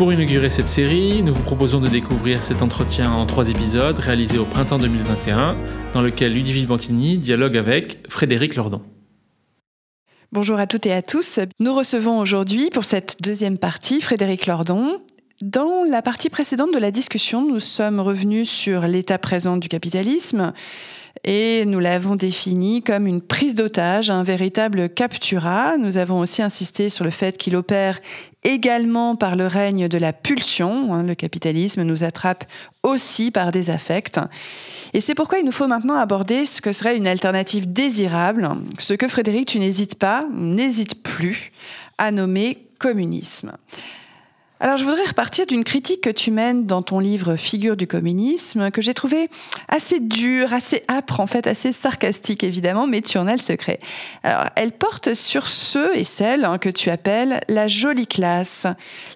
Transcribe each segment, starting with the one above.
Pour inaugurer cette série, nous vous proposons de découvrir cet entretien en trois épisodes réalisé au printemps 2021, dans lequel Ludivine Bantini dialogue avec Frédéric Lordon. Bonjour à toutes et à tous. Nous recevons aujourd'hui pour cette deuxième partie Frédéric Lordon, dans la partie précédente de la discussion, nous sommes revenus sur l'état présent du capitalisme et nous l'avons défini comme une prise d'otage, un véritable captura. Nous avons aussi insisté sur le fait qu'il opère également par le règne de la pulsion. Hein, le capitalisme nous attrape aussi par des affects. Et c'est pourquoi il nous faut maintenant aborder ce que serait une alternative désirable, ce que Frédéric, tu n'hésites pas, n'hésite plus à nommer communisme. Alors je voudrais repartir d'une critique que tu mènes dans ton livre Figure du communisme, que j'ai trouvé assez dure, assez âpre, en fait assez sarcastique évidemment, mais tu en as le secret. Alors elle porte sur ceux et celles hein, que tu appelles la jolie classe,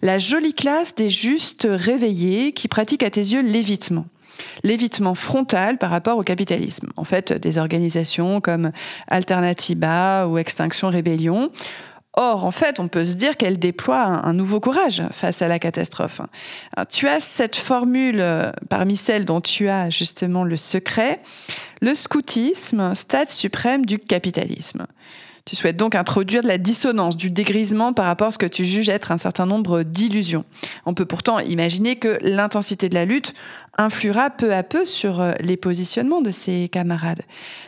la jolie classe des justes réveillés qui pratiquent à tes yeux l'évitement l'évitement frontal par rapport au capitalisme. En fait, des organisations comme Alternativa ou Extinction Rébellion Or, en fait, on peut se dire qu'elle déploie un, nouveau courage face à la catastrophe. tu as cette formule euh, parmi celles dont tu as justement le secret, le scoutisme, stade suprême du capitalisme. Tu souhaites donc introduire de la dissonance, du dégrisement par rapport à ce que tu juges être un certain nombre d'illusions. On peut pourtant imaginer que l'intensité de la lutte influera peu à peu sur euh, les positionnements de ses camarades.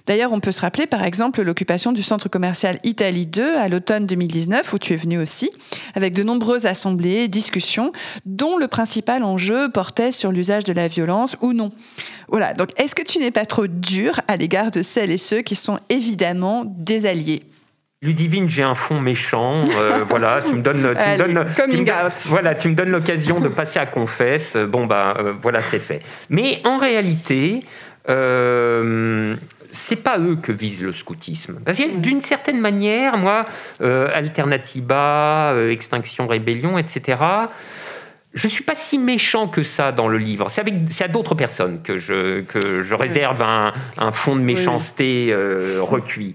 D'ailleurs, on peut se rappeler par exemple l'occupation du centre commercial Italie 2 à l'automne 2019, où tu es venu aussi, avec de nombreuses assemblées, discussions, dont le principal enjeu portait sur l'usage de la violence ou non. Voilà, donc est-ce que tu n'es pas trop dur à l'égard de celles et ceux qui sont évidemment des alliés? Ludivine, j'ai un fond méchant. Euh, voilà, tu me donnes, tu donnes, voilà, tu me donnes l'occasion de passer à confesse. Bon bah, euh, voilà, c'est fait. Mais en réalité, euh, c'est pas eux que vise le scoutisme. Parce que d'une certaine manière, moi, Alternativa, Extinction Rébellion, etc je suis pas si méchant que ça dans le livre. C'est, à d'autres personnes que je, que je réserve un, un fond de méchanceté recuit.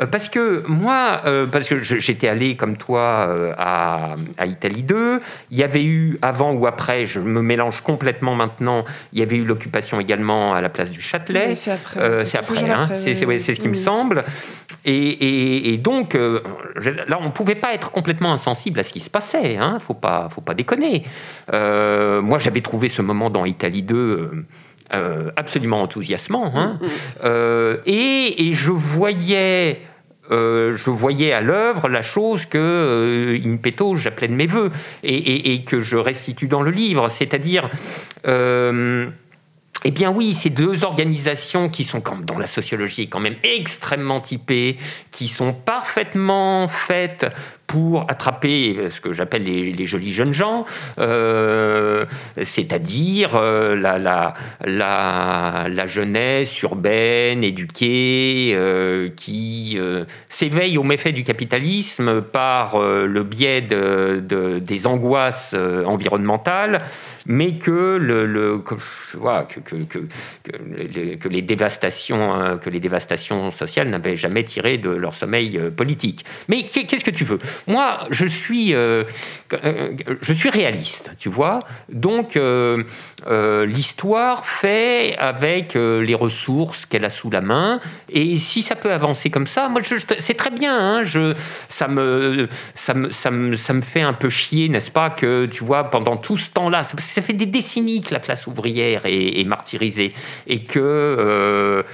Euh, parce que moi, euh, parce que j'étais allé comme toi à, à, Italie 2, il y avait eu avant ou après, je me mélange complètement maintenant, il y avait eu l'occupation également à la place du Châtelet. c'est après. c'est après, hein. c'est, ce qui me semble. Et, et, donc, là, on ne pouvait pas être complètement insensible à ce qui se passait. Hein, faut pas, faut pas déconner. Euh, moi, j'avais trouvé ce moment dans Italie 2 euh, euh, absolument enthousiasmant. Hein. Mm, mm. Et, je voyais. Je voyais à l'œuvre la chose que in petto j'appelais de mes voeux et, que je restitue dans le livre, c'est-à-dire eh bien oui, ces deux organisations qui sont dans la sociologie quand même extrêmement typées, qui sont parfaitement faites pour attraper ce que j'appelle les, jolis jeunes gens, euh, c'est-à-dire euh, la, la, la, jeunesse urbaine, éduquée, euh, qui s'éveille aux méfaits du capitalisme par le biais de, des angoisses environnementales, mais que, le, que, que, les dévastations, que les dévastations sociales n'avaient jamais tiré de leur sommeil politique. Mais qu'est-ce que tu veux? Moi, je suis, euh, euh, je suis réaliste, tu vois. Donc, euh, l'histoire fait avec les ressources qu'elle a sous la main. Et si ça peut avancer comme ça, moi, c'est très bien. Hein, je, ça, me, ça, me, ça, me, ça me fait un peu chier, n'est-ce pas, que, tu vois, pendant tout ce temps-là, ça, fait des décennies que la classe ouvrière est, est martyrisée. Et que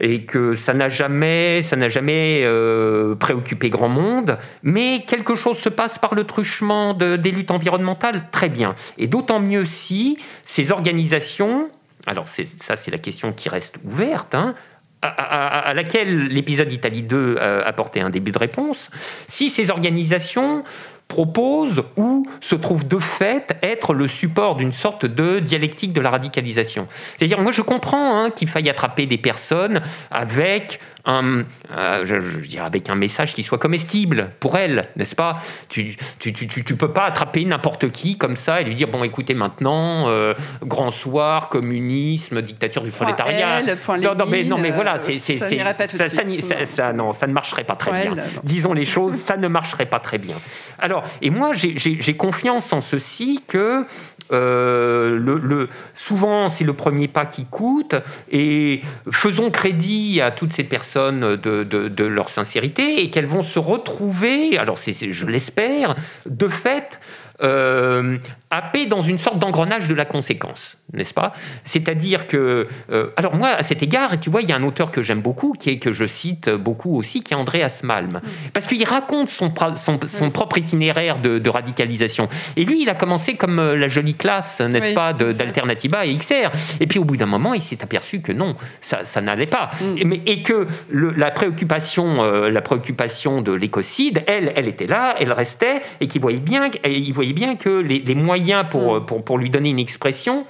et que ça n'a jamais, ça n'a jamais euh, préoccupé grand monde, mais quelque chose se passe par le truchement des luttes environnementales, très bien. Et d'autant mieux si ces organisations, alors ça c'est la question qui reste ouverte, hein, à, laquelle l'épisode Italie 2 a apporté un début de réponse, si ces organisations propose ou se trouve de fait être le support d'une sorte de dialectique de la radicalisation. C'est-à-dire, moi je comprends hein, qu'il faille attraper des personnes avec un, euh, je, dirais avec un message qui soit comestible pour elle, n'est-ce pas? Tu tu, tu, tu, peux pas attraper n'importe qui comme ça et lui dire bon écoutez maintenant euh, grand soir communisme dictature du prolétariat. non, non, mais non mais voilà c'est ça, ça, ça, non ça ne marcherait pas très bien. Disons les choses ça ne marcherait pas très bien. Alors et moi j'ai confiance en ceci que euh, le, souvent, c'est le premier pas qui coûte. Et faisons crédit à toutes ces personnes de, leur sincérité et qu'elles vont se retrouver, alors je l'espère, de fait, euh, happé dans une sorte d'engrenage de la conséquence, n'est-ce pas? C'est-à-dire que, euh, alors moi, à cet égard, tu vois, il y a un auteur que j'aime beaucoup, qui est que je cite beaucoup aussi, qui est Andreas Malm, mm. parce qu'il raconte son, son, mm. propre itinéraire de, radicalisation. Et lui, il a commencé comme euh, la jolie classe, n'est-ce pas, d'Alternativa et XR. Et puis au bout d'un moment, il s'est aperçu que non, ça, ça n'allait pas, mm. et, et, que la préoccupation, euh, la préoccupation de l'écocide, elle, elle était là, elle restait, et qu'il voyait bien, il voyait bien que les, les moyens Mm. pour, pour, lui donner une expression,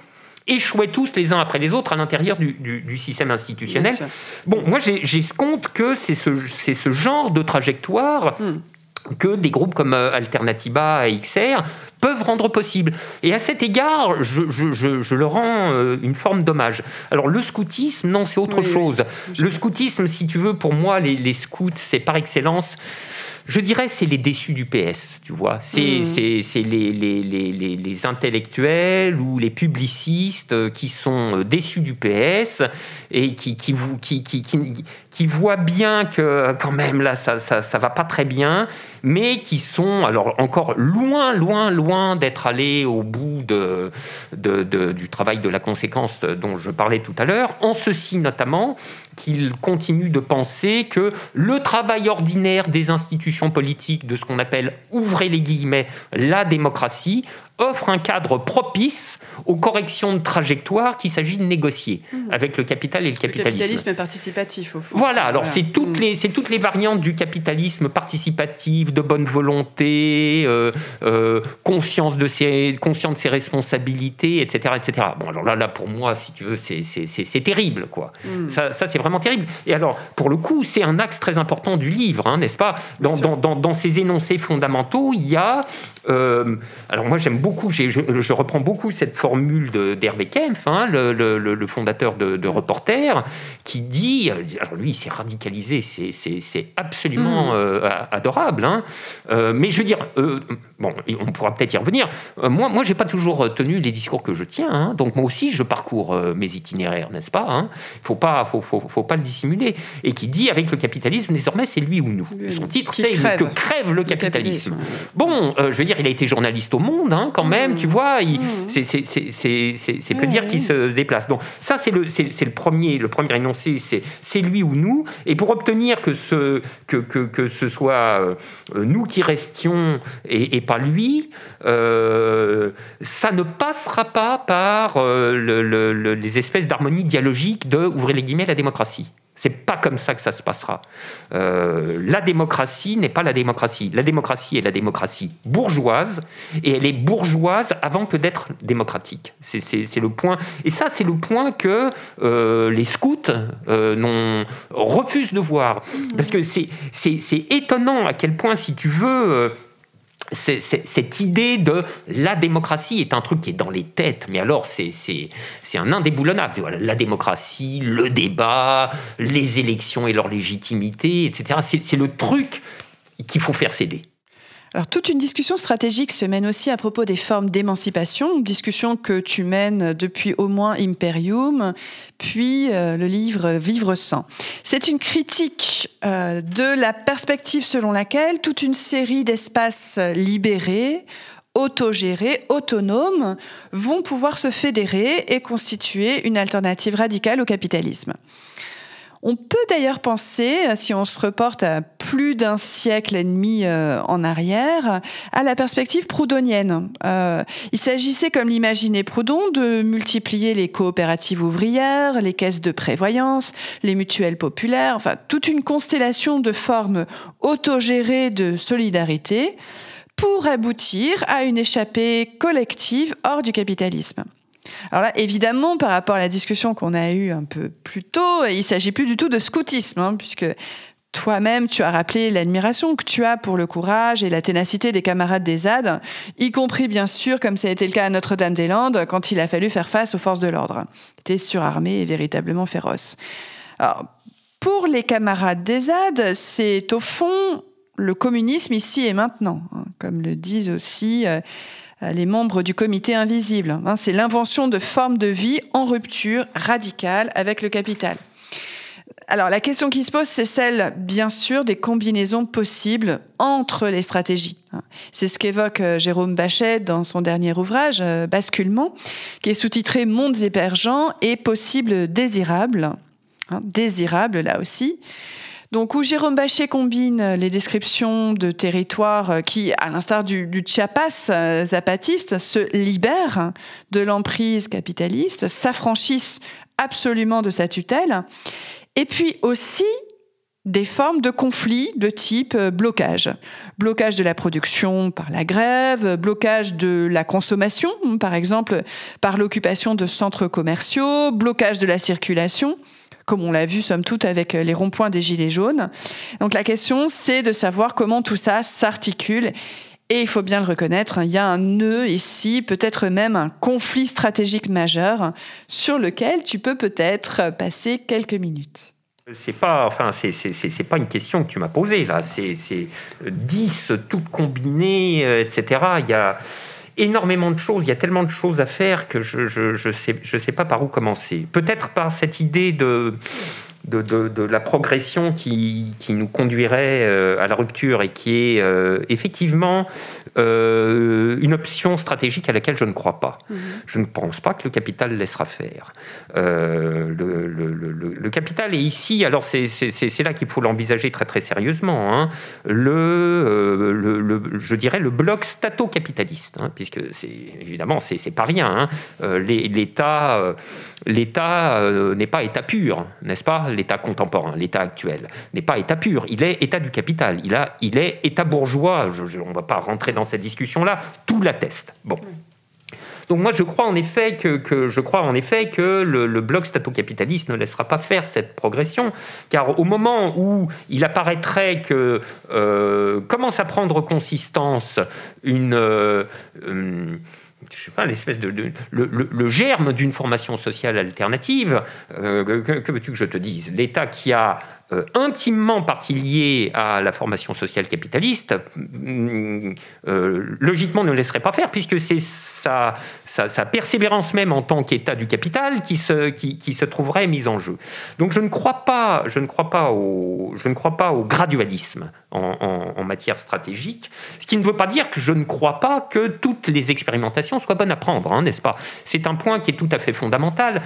échouaient tous les uns après les autres à l'intérieur du, système institutionnel. Bon, moi j'escompte que c'est ce, ce genre de trajectoire mm. que des groupes comme euh, Alternativa et XR peuvent rendre possible. Et à cet égard, je, je, le rends euh, une forme d'hommage. Alors le scoutisme, non, c'est autre chose. Le scoutisme, si tu veux, pour moi, les, les scouts, c'est par excellence je dirais, c'est les déçus du PS, tu vois. C'est mmh. les, les, les, les, intellectuels ou les publicistes qui sont euh, déçus du PS et qui, qui, qui, qui, qui voient bien que quand même là, ça, ça, ça va pas très bien, mais qui sont alors encore loin, loin, loin d'être allés au bout de, du travail de la conséquence dont je parlais tout à l'heure, en ceci notamment qu'ils continuent de penser que le travail ordinaire des institutions politiques, de ce qu'on appelle, ouvrez les guillemets, la démocratie, offre un cadre propice aux corrections de trajectoire qu'il s'agit de négocier mmh. avec le capital et le capitalisme. Le capitalisme participatif, au fond. Voilà, alors c'est toutes, mmh. les, toutes les variantes du capitalisme participatif, de bonne volonté, euh, euh, conscience, de ses, conscience de ses responsabilités, etc., etc. Bon, alors là, là pour moi, si tu veux, c'est terrible, quoi. Mmh. Ça, ça c'est vraiment terrible. Et alors, pour le coup, c'est un axe très important du livre, hein, n'est-ce pas? Dans, dans, dans, dans, ces énoncés fondamentaux, il y a euh, alors moi j'aime beaucoup, je, je, reprends beaucoup cette formule d'Hervé Kempf, hein, le, fondateur de, de, Reporter, qui dit, alors lui il s'est radicalisé, c'est absolument mm. euh, adorable, hein. euh, mais je veux dire, bon, on pourra peut-être y revenir, moi, moi j'ai pas toujours tenu les discours que je tiens, hein. donc moi aussi je parcours mes itinéraires, n'est-ce pas Il faut pas, faut, faut, faut, pas le dissimuler, et qui dit avec le capitalisme désormais c'est lui ou nous. Son titre c'est que crève le capitalisme. Bon, je veux dire il a été journaliste au Monde, hein, quand même, tu mmh. vois. Mmh. C'est peu dire qu'il se déplace. Donc ça, c'est le, le premier, le premier énoncé, c'est lui ou nous. Et pour obtenir que ce, que, que, que ce soit euh, nous qui restions et, pas lui, euh, ça ne passera pas par euh, le, les espèces d'harmonie dialogique de, ouvrez les guillemets, la démocratie. C'est pas comme ça que ça se passera. Euh, la démocratie n'est pas la démocratie. La démocratie est la démocratie bourgeoise, et elle est bourgeoise avant que d'être démocratique. C'est le point. Et ça, c'est le point que euh, les scouts euh, refusent de voir. Parce que c'est étonnant à quel point, si tu veux cette idée de la démocratie est un truc qui est dans les têtes, mais alors c'est un indéboulonnable. la démocratie, le débat, les élections et leur légitimité, etc. C'est le truc qu'il faut faire céder. Alors, toute une discussion stratégique se mène aussi à propos des formes d'émancipation, discussion que tu mènes depuis au moins Imperium, puis euh, le livre Vivre sans. C'est une critique euh, de la perspective selon laquelle toute une série d'espaces libérés, autogérés, autonomes, vont pouvoir se fédérer et constituer une alternative radicale au capitalisme. On peut d'ailleurs penser, si on se reporte à plus d'un siècle et demi euh, en arrière, à la perspective proudhonienne. Euh, il s'agissait, comme l'imaginait Proudhon, de multiplier les coopératives ouvrières, les caisses de prévoyance, les mutuelles populaires, enfin toute une constellation de formes autogérées de solidarité pour aboutir à une échappée collective hors du capitalisme. Alors là, évidemment, par rapport à la discussion qu'on a eue un peu plus tôt, il s'agit plus du tout de scoutisme, hein, puisque toi-même, tu as rappelé l'admiration que tu as pour le courage et la ténacité des camarades des ZAD, y compris bien sûr, comme ça a été le cas à Notre-Dame-des-Landes, quand il a fallu faire face aux forces de l'ordre. Ils étaient surarmés et véritablement féroces. Alors, pour les camarades des ZAD, c'est au fond le communisme ici et maintenant, hein, comme le disent aussi euh, les membres du comité invisible. Hein, c'est l'invention de formes de vie en rupture radicale avec le capital. Alors la question qui se pose, c'est celle, bien sûr, des combinaisons possibles entre les stratégies. Hein. C'est ce qu'évoque euh, Jérôme Bachet dans son dernier ouvrage, euh, Basculement, qui est sous-titré Mondes émergents et possibles désirables. Hein, désirables, là aussi. Donc, où Jérôme Bachet combine les descriptions de territoires qui, à l'instar du, du, Chiapas euh, zapatiste, se libèrent de l'emprise capitaliste, s'affranchissent absolument de sa tutelle, et puis aussi des formes de conflits de type euh, blocage. Blocage de la production par la grève, blocage de la consommation, par exemple par l'occupation de centres commerciaux, blocage de la circulation comme on l'a vu, somme toute, avec euh, les ronds-points des Gilets jaunes. Donc la question, c'est de savoir comment tout ça s'articule. Et il faut bien le reconnaître, hein, il y a un nœud ici, peut-être même un conflit stratégique majeur sur lequel tu peux peut-être passer quelques minutes. C'est pas, enfin, c'est pas une question que tu m'as posée là. C'est 10 toutes combinées, euh, etc. Il y a énormément de choses, il y a tellement de choses à faire que je ne je, je sais, je sais pas par où commencer. Peut-être par cette idée de de, de, la progression qui, qui, nous conduirait euh, à la rupture et qui est euh, effectivement euh, une option stratégique à laquelle je ne crois pas. Mhm. Je ne pense pas que le capital laissera faire. Le, le, le, capital est ici, alors c'est là qu'il faut l'envisager très très sérieusement, hein. le, je dirais le bloc stato-capitaliste, hein, puisque c'est évidemment c'est pas rien. Hein. L'État n'est pas État pur, n'est-ce pas? l'État contemporain, l'État actuel, n'est pas État pur, il est État du capital, il, a, il est État bourgeois, on ne va pas rentrer dans cette discussion-là, tout l'atteste. Bon. Donc moi, je crois en effet que, je crois en effet que le, bloc stato-capitaliste ne laissera pas faire cette progression, car au moment où il apparaîtrait que euh, commence à prendre consistance une, euh, je sais pas, l'espèce de, le, germe d'une formation sociale alternative. Euh, que veux-tu que je te dise? L'État qui a euh, intimement partie liée à la formation sociale capitaliste, mm, euh, logiquement ne laisserait pas faire, puisque c'est sa, sa, persévérance même en tant qu'État du capital qui se, trouverait mise en jeu. Donc je ne crois pas, je ne crois pas, au, je ne crois pas au gradualisme en, en, matière stratégique, ce qui ne veut pas dire que je ne crois pas que toutes les expérimentations soient bonnes à prendre, hein, n'est-ce pas? C'est un point qui est tout à fait fondamental.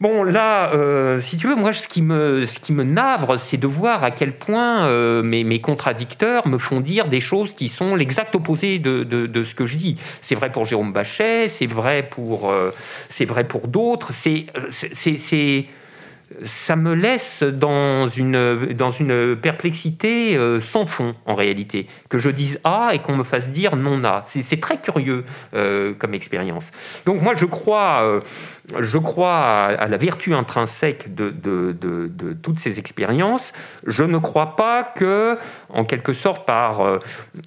Bon, là, euh, si tu veux, moi, ce qui me, navre, c'est de voir à quel point euh, mes, contradicteurs me font dire des choses qui sont l'exact opposé de, ce que je dis. C'est vrai pour Jérôme Bachet, c'est vrai pour, euh, c'est vrai pour d'autres. C'est, ça me laisse dans une, dans une perplexité euh, sans fond, en réalité. Que je dise A et qu'on me fasse dire non A. C'est très curieux euh, comme expérience. Donc moi, je crois, euh, je crois à, la vertu intrinsèque de, de, de, toutes ces expériences. Je ne crois pas que, en quelque sorte, par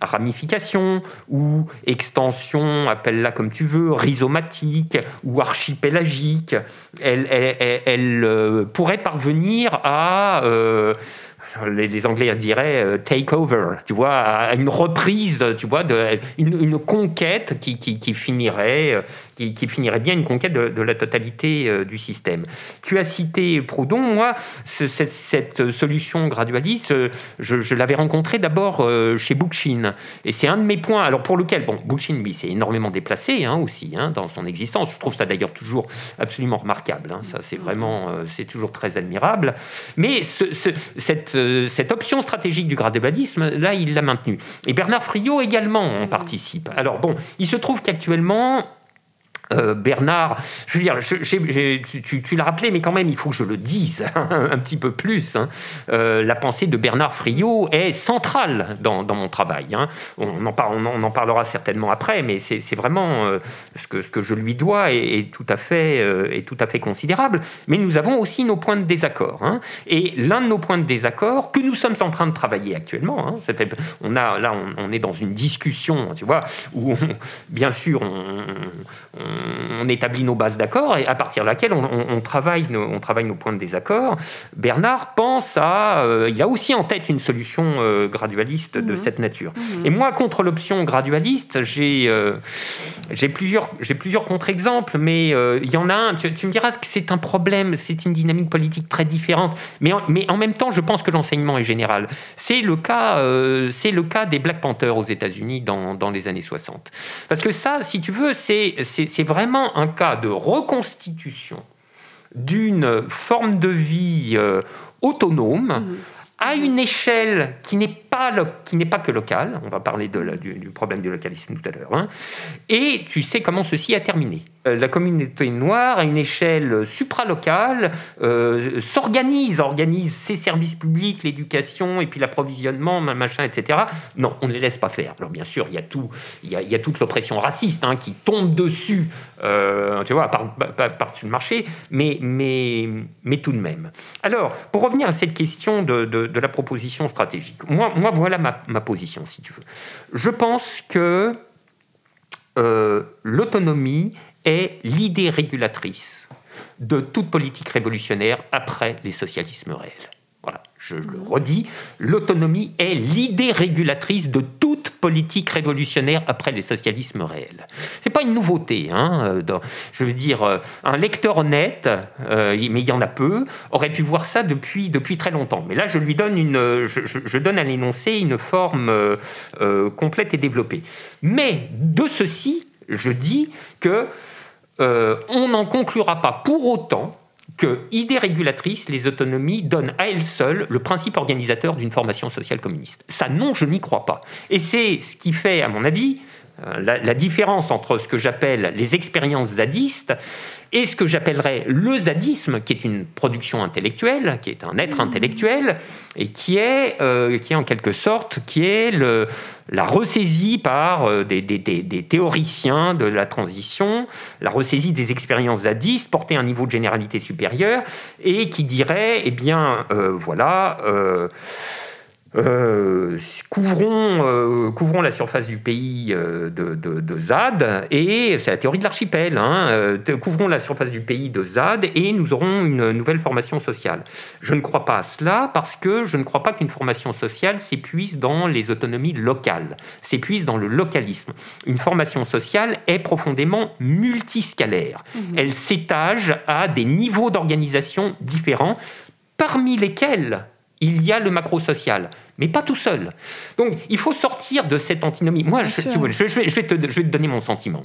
ramification ou extension, appelle-la comme tu veux, rhizomatique ou archipélagique, elle, elle pourrait parvenir à, euh, les, Anglais diraient euh, take over, tu vois, une reprise, tu vois, de, une, conquête qui, qui, finirait, euh, qui, qui, finirait bien une conquête de, la totalité euh, du système. Tu as cité Proudhon, moi, cette, solution gradualiste, je, l'avais rencontrée d'abord chez Bookchin, et c'est un de mes points, alors pour lequel, bon, Bookchin, lui, s'est énormément déplacé hein, aussi hein, dans son existence, je trouve ça d'ailleurs toujours absolument remarquable, hein, ça c'est vraiment, c'est toujours très admirable, mais ce, cette euh, cette, option stratégique du gradualisme, là, il l'a maintenue. Et Bernard Friot également en participe. Alors bon, il se trouve qu'actuellement, euh, Bernard, je veux dire, tu, l'as rappelé, mais quand même, il faut que je le dise un petit peu plus. Hein. Euh, la pensée de Bernard Friot est centrale dans, mon travail. Hein. On, en on, parlera certainement après, mais c'est vraiment euh, ce, que, je lui dois est, tout à fait, est tout à fait considérable. Mais nous avons aussi nos points de désaccord. Hein. Et l'un de nos points de désaccord, que nous sommes en train de travailler actuellement, on a, là, on, est dans une discussion, tu vois, où, bien sûr, on on établit nos bases d'accord et à partir de laquelle on, travaille, nos, on travaille nos points de désaccord. Bernard pense à. Euh, il a aussi en tête une solution euh, gradualiste de mhm. cette nature. Mhm. Et moi, contre l'option gradualiste, j'ai euh, j'ai plusieurs, plusieurs contre-exemples, mais il y en a un. Tu, me diras que c'est un problème, c'est une dynamique politique très différente. Mais en, mais en même temps, je pense que l'enseignement est général. C'est le, cas, c'est le cas des Black Panthers aux États-Unis dans, dans les années 60. Parce que ça, si tu veux, c'est vraiment un cas de reconstitution d'une forme de vie euh, autonome mmh. à une échelle qui n'est pas, qui n'est pas que locale. On va parler du, problème du localisme tout à l'heure. Hein. Et tu sais comment ceci a terminé. Euh, la communauté noire, à une échelle supralocale, euh, s'organise, organise ses services publics, l'éducation, et puis l'approvisionnement, machin, etc. Non, on ne les laisse pas faire. Alors bien sûr, il y a, y a, toute l'oppression raciste hein, qui tombe dessus, euh, tu vois, par-dessus le marché, mais tout de même. Alors, pour revenir à cette question de, de, la proposition stratégique, moi, moi voilà ma, position, si tu veux. Je pense que l'autonomie est l'idée régulatrice de toute politique révolutionnaire après les socialismes réels. Je le redis, l'autonomie est l'idée régulatrice de toute politique révolutionnaire après les socialismes réels. C'est pas une nouveauté, hein, je veux dire, euh, un lecteur honnête, euh, mais il y en a peu, aurait pu voir ça depuis, très longtemps. Mais là, je lui donne à l'énoncé une forme euh, complète et développée. Mais de ceci, je dis que euh, on n'en conclura pas pour autant que, idée régulatrice, les autonomies donnent à elles seules le principe organisateur d'une formation sociale communiste. Ça, non, je n'y crois pas. Et c'est ce qui fait, à mon avis, euh, la, différence entre ce que j'appelle les expériences zadistes et ce que j'appellerais le zadisme, qui est une production intellectuelle, qui est un être intellectuel, et qui est, euh, qui est en quelque sorte, qui est le, la ressaisie par euh, des, théoriciens de la transition, la ressaisie des expériences zadistes portées à un niveau de généralité supérieur, et qui dirait, eh bien, voilà, euh, couvrons, euh, couvrons la surface du pays euh, de, ZAD, et c'est la théorie de l'archipel, hein, couvrons la surface du pays de ZAD et nous aurons une nouvelle formation sociale. Je ne crois pas à cela parce que je ne crois pas qu'une formation sociale s'épuise dans les autonomies locales, s'épuise dans le localisme. Une formation sociale est profondément multiscalaire. Mmh. Elle s'étage à des niveaux d'organisation différents, parmi lesquels il y a le macro-social, mais pas tout seul. Donc, il faut sortir de cette antinomie. Moi, je, vais, te, donner mon sentiment.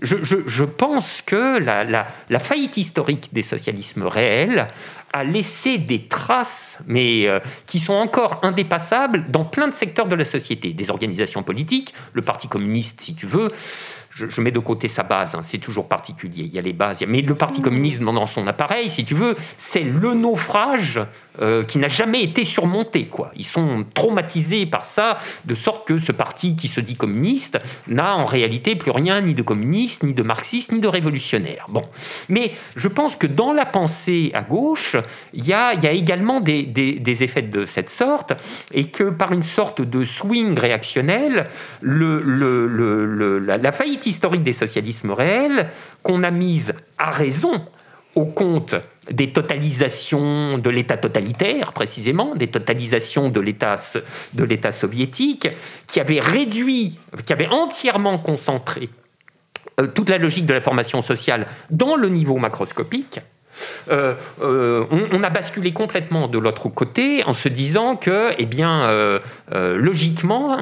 Je, pense que la, faillite historique des socialismes réels a laissé des traces, mais euh, qui sont encore indépassables dans plein de secteurs de la société. Des organisations politiques, le Parti communiste, si tu veux, je, mets de côté sa base, hein, c'est toujours particulier, il y a les bases. Mais le Parti mmh. communiste dans son appareil, si tu veux, c'est le naufrage euh, qui n'a jamais été surmonté. Quoi. Ils sont traumatisés par ça, de sorte que ce parti qui se dit communiste n'a en réalité plus rien ni de communiste, ni de marxiste, ni de révolutionnaire. Bon. Mais je pense que dans la pensée à gauche, il y a, y a, également des, des, effets de cette sorte, et que par une sorte de swing réactionnel, le, le, le, la, la faillite historique des socialismes réels, qu'on a mise à raison au compte des totalisations de l'État totalitaire, précisément, des totalisations de l'État, de l'État soviétique, qui avait réduit, qui avait entièrement concentré euh, toute la logique de la formation sociale dans le niveau macroscopique, euh, euh, on, a basculé complètement de l'autre côté en se disant que, eh bien, euh, logiquement,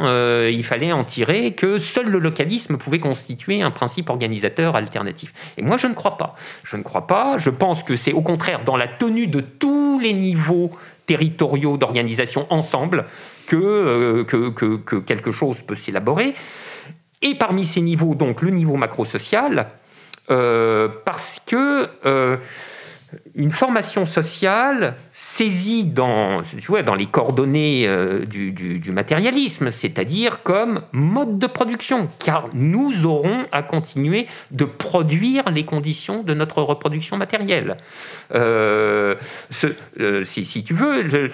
il fallait en tirer que seul le localisme pouvait constituer un principe organisateur alternatif. Et moi, je ne crois pas. Je ne crois pas. Je pense que c'est au contraire dans la tenue de tous les niveaux territoriaux d'organisation ensemble que, que, quelque chose peut s'élaborer. Et parmi ces niveaux, donc le niveau macro-social, parce que une formation sociale saisie dans, dans les coordonnées euh, du, matérialisme, c'est-à-dire comme mode de production, car nous aurons à continuer de produire les conditions de notre reproduction matérielle. Euh, euh, si, tu veux,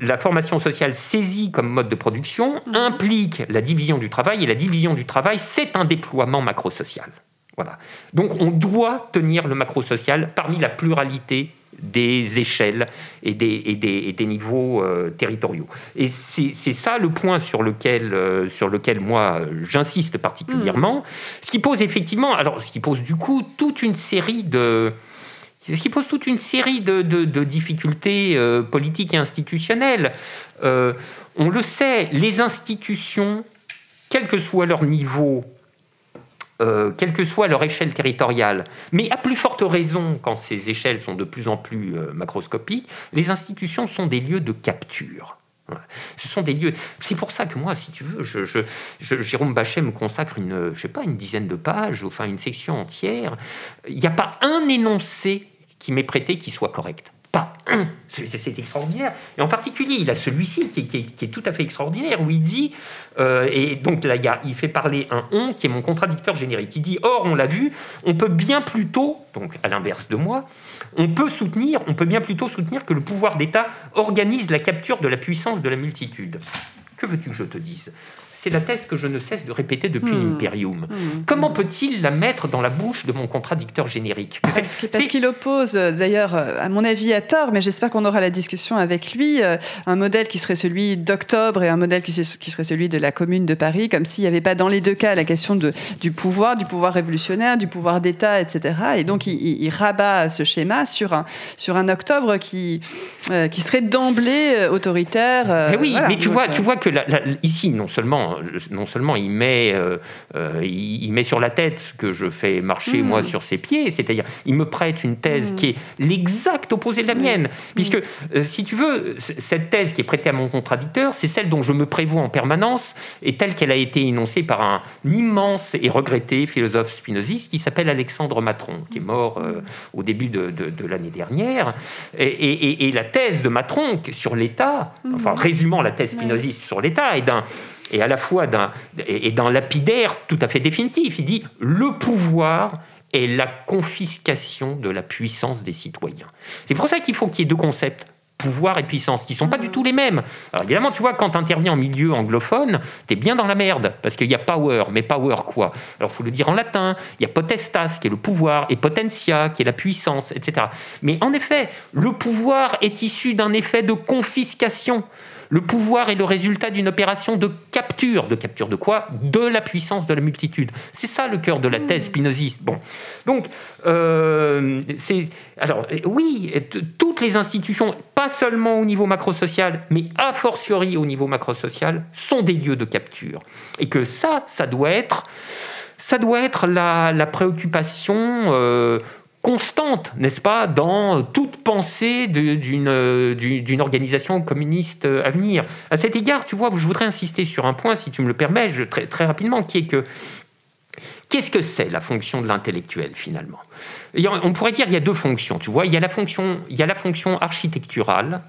la formation sociale saisie comme mode de production mhm. implique la division du travail, et la division du travail, c'est un déploiement macro-social. Voilà. Donc on doit tenir le macro-social parmi la pluralité des échelles et des, des, niveaux euh, territoriaux. Et c'est ça le point sur lequel, euh, sur lequel moi j'insiste particulièrement. Mmh. Ce qui pose effectivement, alors ce qui pose du coup toute une série de, ce qui pose toute une série de, de, difficultés euh, politiques et institutionnelles. on le sait, les institutions, quel que soit leur niveau euh, quelle que soit leur échelle territoriale, mais à plus forte raison quand ces échelles sont de plus en plus euh, macroscopiques, les institutions sont des lieux de capture. Ce sont des lieux. C'est pour ça que moi, si tu veux, Jérôme Bachet me consacre une, je sais pas, une dizaine de pages, enfin une section entière. Il n'y a pas un énoncé qui m'est prêté qui soit correct pas un. C'est extraordinaire. Et en particulier, il a celui-ci qui, est tout à fait extraordinaire, où il dit, euh, et donc là, il fait parler un on qui est mon contradicteur générique. Il dit, or, on l'a vu, on peut bien plutôt, donc à l'inverse de moi, on peut soutenir, on peut bien plutôt soutenir que le pouvoir d'État organise la capture de la puissance de la multitude. Que veux-tu que je te dise? C'est la thèse que je ne cesse de répéter depuis hmm. l'Imperium. Hmm. Comment peut-il la mettre dans la bouche de mon contradicteur générique? Parce qu'il oppose, euh, d'ailleurs, euh, à mon avis à tort, mais j'espère qu'on aura la discussion avec lui, euh, un modèle qui serait celui d'octobre et un modèle qui, serait celui de la Commune de Paris, comme s'il n'y avait pas dans les deux cas la question de, du pouvoir, du pouvoir révolutionnaire, du pouvoir d'État, etc. Et donc il, rabat ce schéma sur un, sur un octobre qui, qui serait d'emblée autoritaire. mais oui, mais tu, vois, tu vois que ici, non seulement non seulement il met, euh, euh, il, met sur la tête ce que je fais marcher moi mm. sur ses pieds, c'est-à-dire il me prête une thèse mm. qui est l'exact opposé de la mienne, mm. puisque euh, si tu veux, cette thèse qui est prêtée à mon contradicteur, c'est celle dont je me prévois en permanence et telle qu'elle a été énoncée par un immense et regretté philosophe spinoziste qui s'appelle Alexandre Matron, qui est mort au début de, l'année dernière. Et, et, la thèse de Matron sur l'État, enfin résumant la thèse spinoziste sur l'État, est d'un et à la fois dans, et dans lapidaire tout à fait définitif. Il dit le pouvoir est la confiscation de la puissance des citoyens. C'est pour ça qu'il faut qu'il y ait deux concepts pouvoir et puissance, qui sont pas du tout les mêmes. Alors évidemment, tu vois, quand tu interviens en milieu anglophone, tu es bien dans la merde, parce qu'il y a power, mais power quoi? Alors il faut le dire en latin, il y a potestas, qui est le pouvoir, et potentia, qui est la puissance, etc. Mais en effet, le pouvoir est issu d'un effet de confiscation. Le pouvoir est le résultat d'une opération de capture. De capture de quoi? De la puissance de la multitude. C'est ça le cœur de la thèse spinoziste. Bon. Donc, euh, c'est. Alors, oui, toutes les institutions, pas seulement au niveau macrosocial, mais a fortiori au niveau macrosocial, sont des lieux de capture. Et que ça, ça doit être ça doit être la, préoccupation euh, constante, n'est-ce pas, dans toute pensée d'une organisation communiste à venir. À cet égard, tu vois, je voudrais insister sur un point, si tu me le permets, très, très rapidement, qui est que Qu'est-ce que c'est la fonction de l'intellectuel finalement? On pourrait dire qu'il y a deux fonctions, tu vois. Il y a la fonction, il y a la fonction architecturale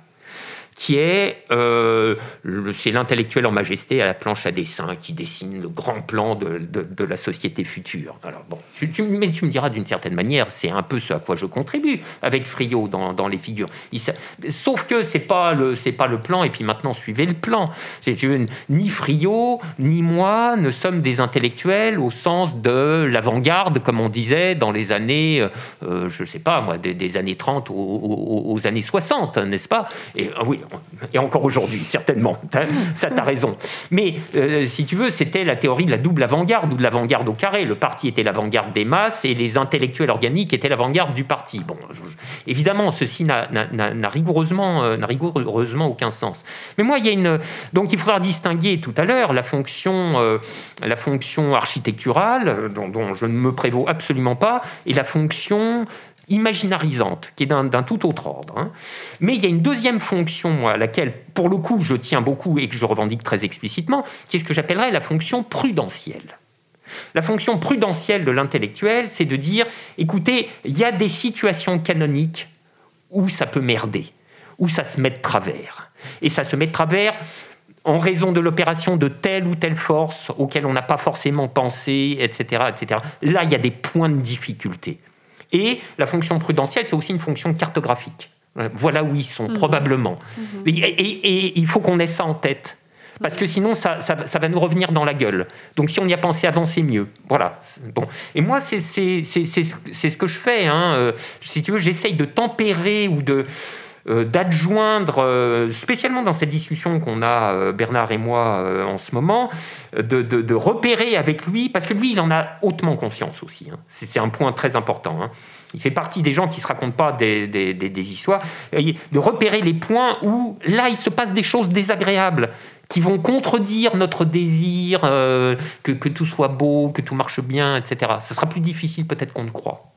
qui est euh, c'est l'intellectuel en majesté à la planche à dessin qui dessine le grand plan de, de, la société future. Alors bon, tu, mais tu me diras d'une certaine manière, c'est un peu ce à quoi je contribue avec Friot dans, dans les figures. sauf que c'est pas le c'est pas le plan et puis maintenant suivez le plan. Ni Friot ni moi ne sommes des intellectuels au sens de l'avant-garde comme on disait dans les années, euh, je sais pas moi, des, années 30 aux, années 60, n'est-ce pas? Et ah oui, et encore aujourd'hui, certainement. Ça, t'as raison. Mais euh, si tu veux, c'était la théorie de la double avant-garde ou de l'avant-garde au carré. Le parti était l'avant-garde des masses et les intellectuels organiques étaient l'avant-garde du parti. Bon, évidemment, ceci n'a rigoureusement, euh, aucun sens. Mais moi, il y a une. Donc, il faudra distinguer tout à l'heure la fonction, euh, architecturale, dont, dont je ne me prévaux absolument pas, et la fonction imaginarisante, qui est d'un tout autre ordre. Hein. Mais il y a une deuxième fonction, à laquelle, pour le coup, je tiens beaucoup et que je revendique très explicitement, qui est ce que j'appellerais la fonction prudentielle. La fonction prudentielle de l'intellectuel, c'est de dire, écoutez, il y a des situations canoniques où ça peut merder, où ça se met de travers. Et ça se met de travers en raison de l'opération de telle ou telle force auquel on n'a pas forcément pensé, etc., etc. Là, il y a des points de difficulté. Et la fonction prudentielle, c'est aussi une fonction cartographique. Voilà où ils sont, mhm. probablement. Mhm. Et, il faut qu'on ait ça en tête. Parce que sinon, ça, va nous revenir dans la gueule. Donc, si on y a pensé avant, c'est mieux. Voilà. Bon. Et moi, c'est ce que je fais. Hein. Euh, si tu veux, j'essaye de tempérer ou de euh, d'adjoindre, euh, spécialement dans cette discussion qu'on a, Bernard et moi, en ce moment, de, repérer avec lui, parce que lui, il en a hautement confiance aussi. Hein. C'est un point très important. Hein. Il fait partie des gens qui ne se racontent pas des, des, histoires. De repérer les points où, là, il se passe des choses désagréables qui vont contredire notre désir que, que, tout soit beau, que tout marche bien, etc. Ce sera plus difficile peut-être qu'on ne croit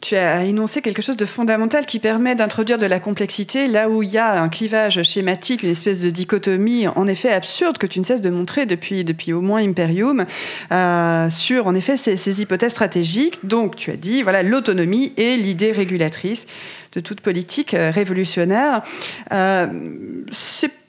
tu as énoncé quelque chose de fondamental qui permet d'introduire de la complexité là où il y a un clivage schématique, une espèce de dichotomie en effet absurde que tu ne cesses de montrer depuis, depuis au moins Imperium euh, sur en effet ces, hypothèses stratégiques. Donc tu as dit voilà l'autonomie et l'idée régulatrice de toute politique euh, révolutionnaire. Euh,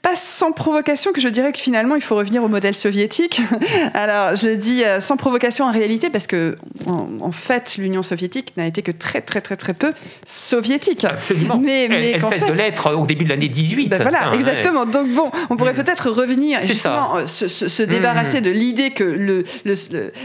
pas sans provocation que je dirais que finalement il faut revenir au modèle soviétique. Alors je dis euh, sans provocation en réalité parce que en, fait l'Union soviétique n'a été que très très très très peu soviétique. Absolument. Mais, mais elle, cesse de l'être au début de l'année 18. Ben voilà, exactement. Donc bon, on pourrait mm. peut-être revenir justement euh, se, mm. débarrasser de l'idée que le,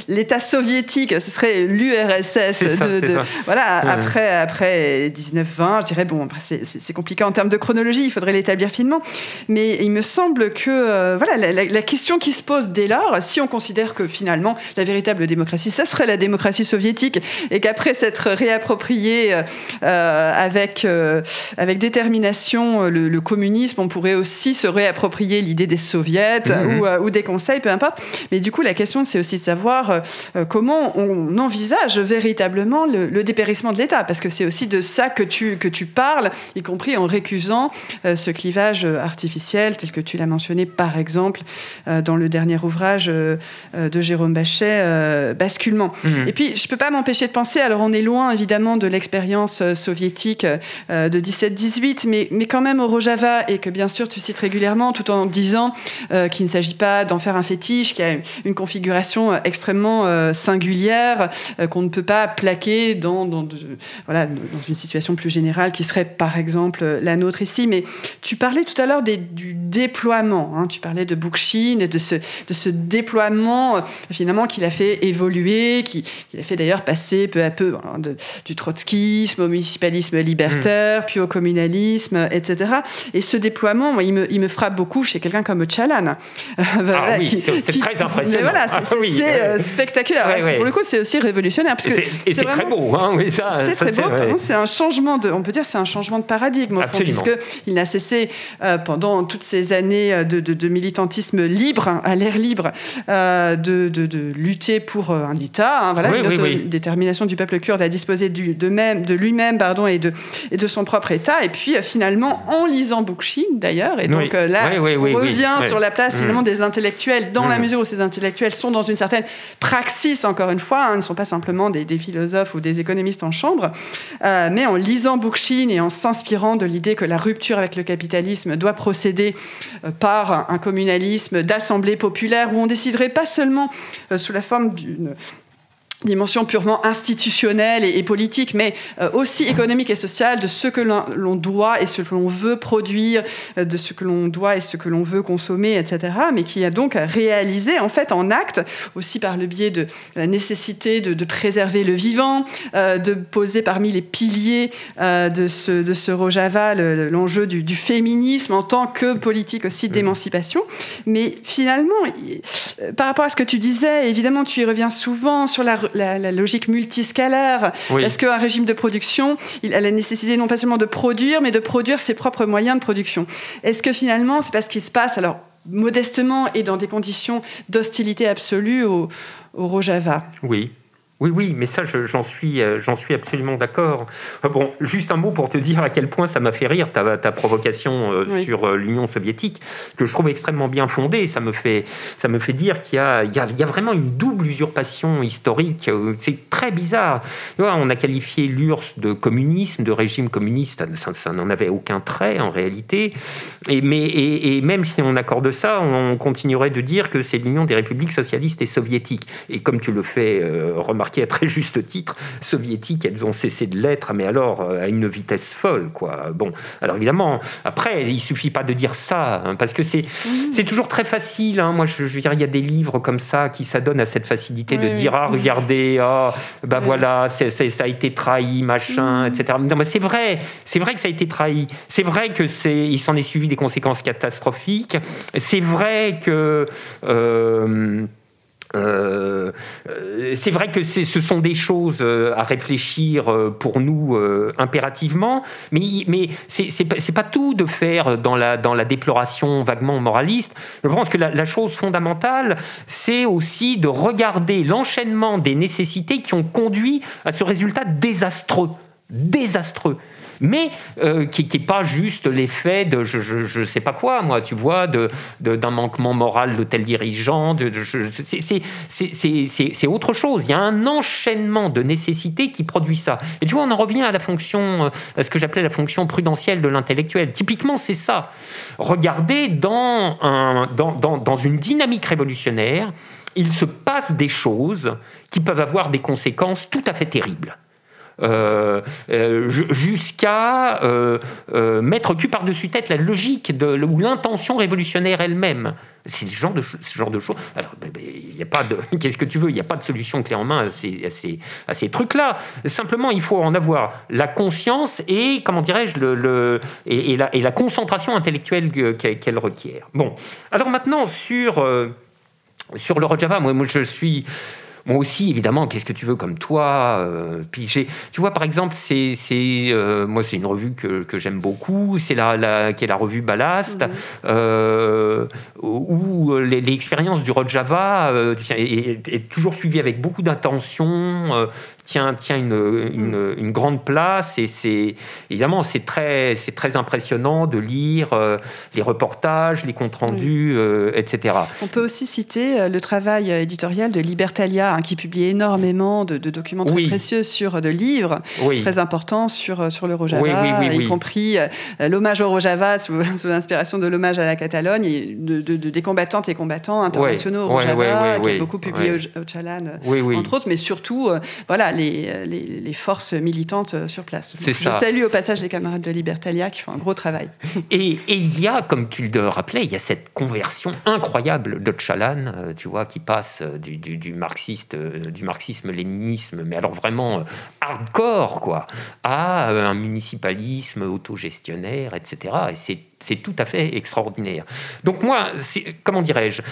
l'État soviétique ce serait l'URSS. De, voilà après après 1920, je dirais bon c'est compliqué en termes de chronologie, il faudrait l'établir finement, mais il me semble que euh, voilà, la, question qui se pose dès lors, si on considère que finalement la véritable démocratie, ça serait la démocratie soviétique, et qu'après s'être réapproprié euh, avec, euh, avec détermination le, communisme, on pourrait aussi se réapproprier l'idée des soviets mmh, mmh. ou, des conseils, peu importe. Mais du coup, la question, c'est aussi de savoir comment on envisage véritablement le, dépérissement de l'État, parce que c'est aussi de ça que tu, que tu parles, y compris en récusant ce clivage artificiel tel que tu l'as mentionné par exemple euh, dans le dernier ouvrage euh, euh, de Jérôme Bachet, Basculement. Mhm. Et puis, je ne peux pas m'empêcher de penser, alors on est loin évidemment de l'expérience soviétique de 17-18, mais, mais quand même au Rojava, et que bien sûr tu cites régulièrement, tout en disant qu'il ne s'agit pas d'en faire un fétiche, qu'il y a une configuration extrêmement singulière, qu'on ne peut pas plaquer dans, dans, voilà, dans une situation plus générale qui serait par exemple la nôtre ici. Mais tu parlais tout à l'heure du déploiement. Hein. Tu parlais de Bookchin et de ce, de ce déploiement euh, finalement qu'il a fait évoluer, qu'il a fait d'ailleurs passer peu à peu hein, du trotskisme au municipalisme libertaire, mm. puis au communalisme, etc. Et ce déploiement, il, me, il me frappe beaucoup chez quelqu'un comme Chalan. ah oui, c'est très impressionnant. voilà, c'est euh, spectaculaire. Pour le coup, c'est aussi révolutionnaire. Parce que et c'est très beau. Hein, c'est très beau. C'est un changement de, on peut dire, c'est un changement de paradigme au fond, puisque il n'a cessé euh, pendant toute toutes ces années de, militantisme libre, hein, à l'air libre, de, lutter pour un État, hein, voilà, une détermination du peuple kurde à disposer du, de, même, de lui-même pardon, et, de, et de son propre État. Et puis finalement, en lisant Bookchin d'ailleurs, et donc là, on revient sur la place finalement des intellectuels, dans la mesure où ces intellectuels sont dans une certaine praxis, encore une fois, hein, ne sont pas simplement des, philosophes ou des économistes en chambre, euh, mais en lisant Bookchin et en s'inspirant de l'idée que la rupture avec le capitalisme doit procéder euh, par un communalisme d'assemblée populaire où on déciderait pas seulement euh, sous la forme d'une dimension purement institutionnelle et, politique, mais euh, aussi économique et sociale de ce que l'on doit et ce que l'on veut produire, euh, de ce que l'on doit et ce que l'on veut consommer, etc., mais qui a donc réalisé en fait en acte, aussi par le biais de la nécessité de, préserver le vivant, euh, de poser parmi les piliers de, ce, de ce Rojava l'enjeu du, féminisme en tant que politique aussi mmh. d'émancipation. Mais finalement, par rapport à ce que tu disais, évidemment, tu y reviens souvent sur la la, logique multiscalaire. Est-ce qu'un régime de production, il a la nécessité non pas seulement de produire, mais de produire ses propres moyens de production. Est-ce que finalement, c'est pas ce qui se passe alors modestement et dans des conditions d'hostilité absolue au, au Rojava? Oui, oui, oui, mais ça, j'en suis, euh, j'en suis absolument d'accord. Euh, bon, juste un mot pour te dire à quel point ça m'a fait rire ta, ta provocation euh, sur l'Union soviétique, que je trouve extrêmement bien fondée. Ça me fait, ça me fait dire qu'il y a, il y, a, il y a vraiment une double usurpation historique. C'est très bizarre. on a qualifié l'URSS de communisme, de régime communiste. Ça, n'en avait aucun trait en réalité. Et, mais, et, même si on accorde ça, on continuerait de dire que c'est l'Union des républiques socialistes et soviétiques. Et comme tu le fais remarquer, qui à très juste titre, soviétiques, elles ont cessé de l'être, mais alors euh, à une vitesse folle, quoi. Bon, alors évidemment, après, il suffit pas de dire ça, hein, parce que c'est mhm. c'est toujours très facile. Hein. Moi, je, veux dire, il y a des livres comme ça qui s'adonnent à cette facilité de dire ah regardez, ah ben voilà, ça a été trahi, machin, mhm. etc. Non, mais c'est vrai, c'est vrai que ça a été trahi. C'est vrai que c'est, il s'en est suivi des conséquences catastrophiques. C'est vrai que euh, euh, c'est vrai que ce sont des choses euh, à réfléchir euh, pour nous impérativement, mais, mais c'est pas, tout de faire dans la, dans la déploration vaguement moraliste. Je pense que la, la chose fondamentale, c'est aussi de regarder l'enchaînement des nécessités qui ont conduit à ce résultat désastreux. Désastreux mais euh, qui n'est pas juste l'effet de je ne sais pas quoi, moi, tu vois, d'un de, manquement moral de tel dirigeant. C'est autre chose. Il y a un enchaînement de nécessités qui produit ça. Et tu vois, on en revient à la fonction, euh, à ce que j'appelais la fonction prudentielle de l'intellectuel. Typiquement, c'est ça. Regardez dans, un, dans, dans, dans une dynamique révolutionnaire, il se passe des choses qui peuvent avoir des conséquences tout à fait terribles. Euh, euh, jusqu'à euh, mettre cul par-dessus tête la logique de, ou l'intention révolutionnaire elle-même. C'est ce genre de, ce genre de choses. Alors, ben, ben, il n'y a pas de. Qu'est-ce que tu veux Il n'y a pas de solution clé en main à ces, à ces, à ces trucs-là. Simplement, il faut en avoir la conscience et, comment dirais-je, le, le, et la concentration intellectuelle qu'elle requiert. Bon, alors maintenant, sur, sur le Rojava, moi, moi je suis. Moi aussi, évidemment, qu'est-ce que tu veux comme toi euh, Puis tu vois, par exemple, c'est, euh, moi, c'est une revue que, que j'aime beaucoup, c'est la, la, qui est la revue Ballast, mhm. euh, où l'expérience du Rojava est, est, toujours suivie avec beaucoup d'intention, tient, tient une, une, une, grande place et c'est évidemment c'est très, c'est très impressionnant de lire euh, les reportages, les comptes rendus, euh, etc. On peut aussi citer euh, le travail éditorial de Libertalia hein, qui publie énormément de, documents très précieux sur de livres très importants sur, sur le Rojava, y compris l'hommage au Rojava sous, l'inspiration de l'hommage à la Catalogne et de, des combattantes et combattants internationaux au Rojava qui a beaucoup publié au, Chalan entre autres, mais surtout voilà les, les, forces militantes euh, sur place. Je salue au passage les camarades de Libertalia qui font un gros travail. Et, il y a, comme tu le rappelais, il y a cette conversion incroyable de Chalan, euh, tu vois, qui passe euh, du, du, marxiste, du marxisme-léninisme, mais alors vraiment hardcore, quoi, à un municipalisme autogestionnaire, etc. Et c'est c'est tout à fait extraordinaire. Donc moi, comment dirais-je,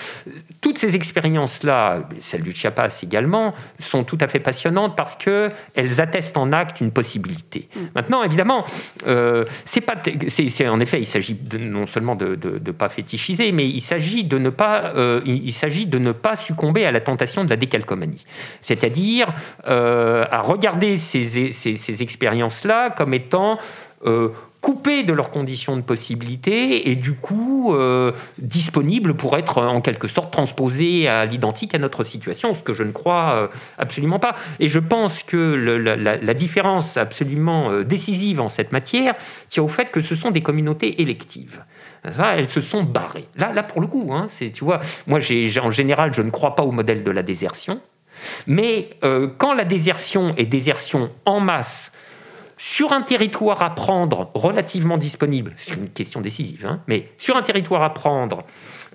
toutes ces expériences-là, celle du Chiapas également, sont tout à fait passionnantes parce qu'elles attestent en acte une possibilité. Mm. Maintenant, évidemment, euh, c'est pas, c'est, en effet, il s'agit non seulement de ne pas fétichiser, mais il s'agit de ne pas, euh, il s'agit de ne pas succomber à la tentation de la décalcomanie, c'est-à-dire euh, à regarder ces, ces, ces expériences-là comme étant euh, coupés de leurs conditions de possibilité et du coup euh, disponibles pour être en quelque sorte transposés à l'identique à notre situation, ce que je ne crois euh, absolument pas. Et je pense que la, différence absolument euh, décisive en cette matière tient au fait que ce sont des communautés électives. elles se sont barrées. Là, là pour le coup, hein, c'est, tu vois, moi j'ai, en général, je ne crois pas au modèle de la désertion. Mais quand la désertion est désertion en masse, sur un territoire à prendre relativement disponible, c'est une question décisive, hein, mais sur un territoire à prendre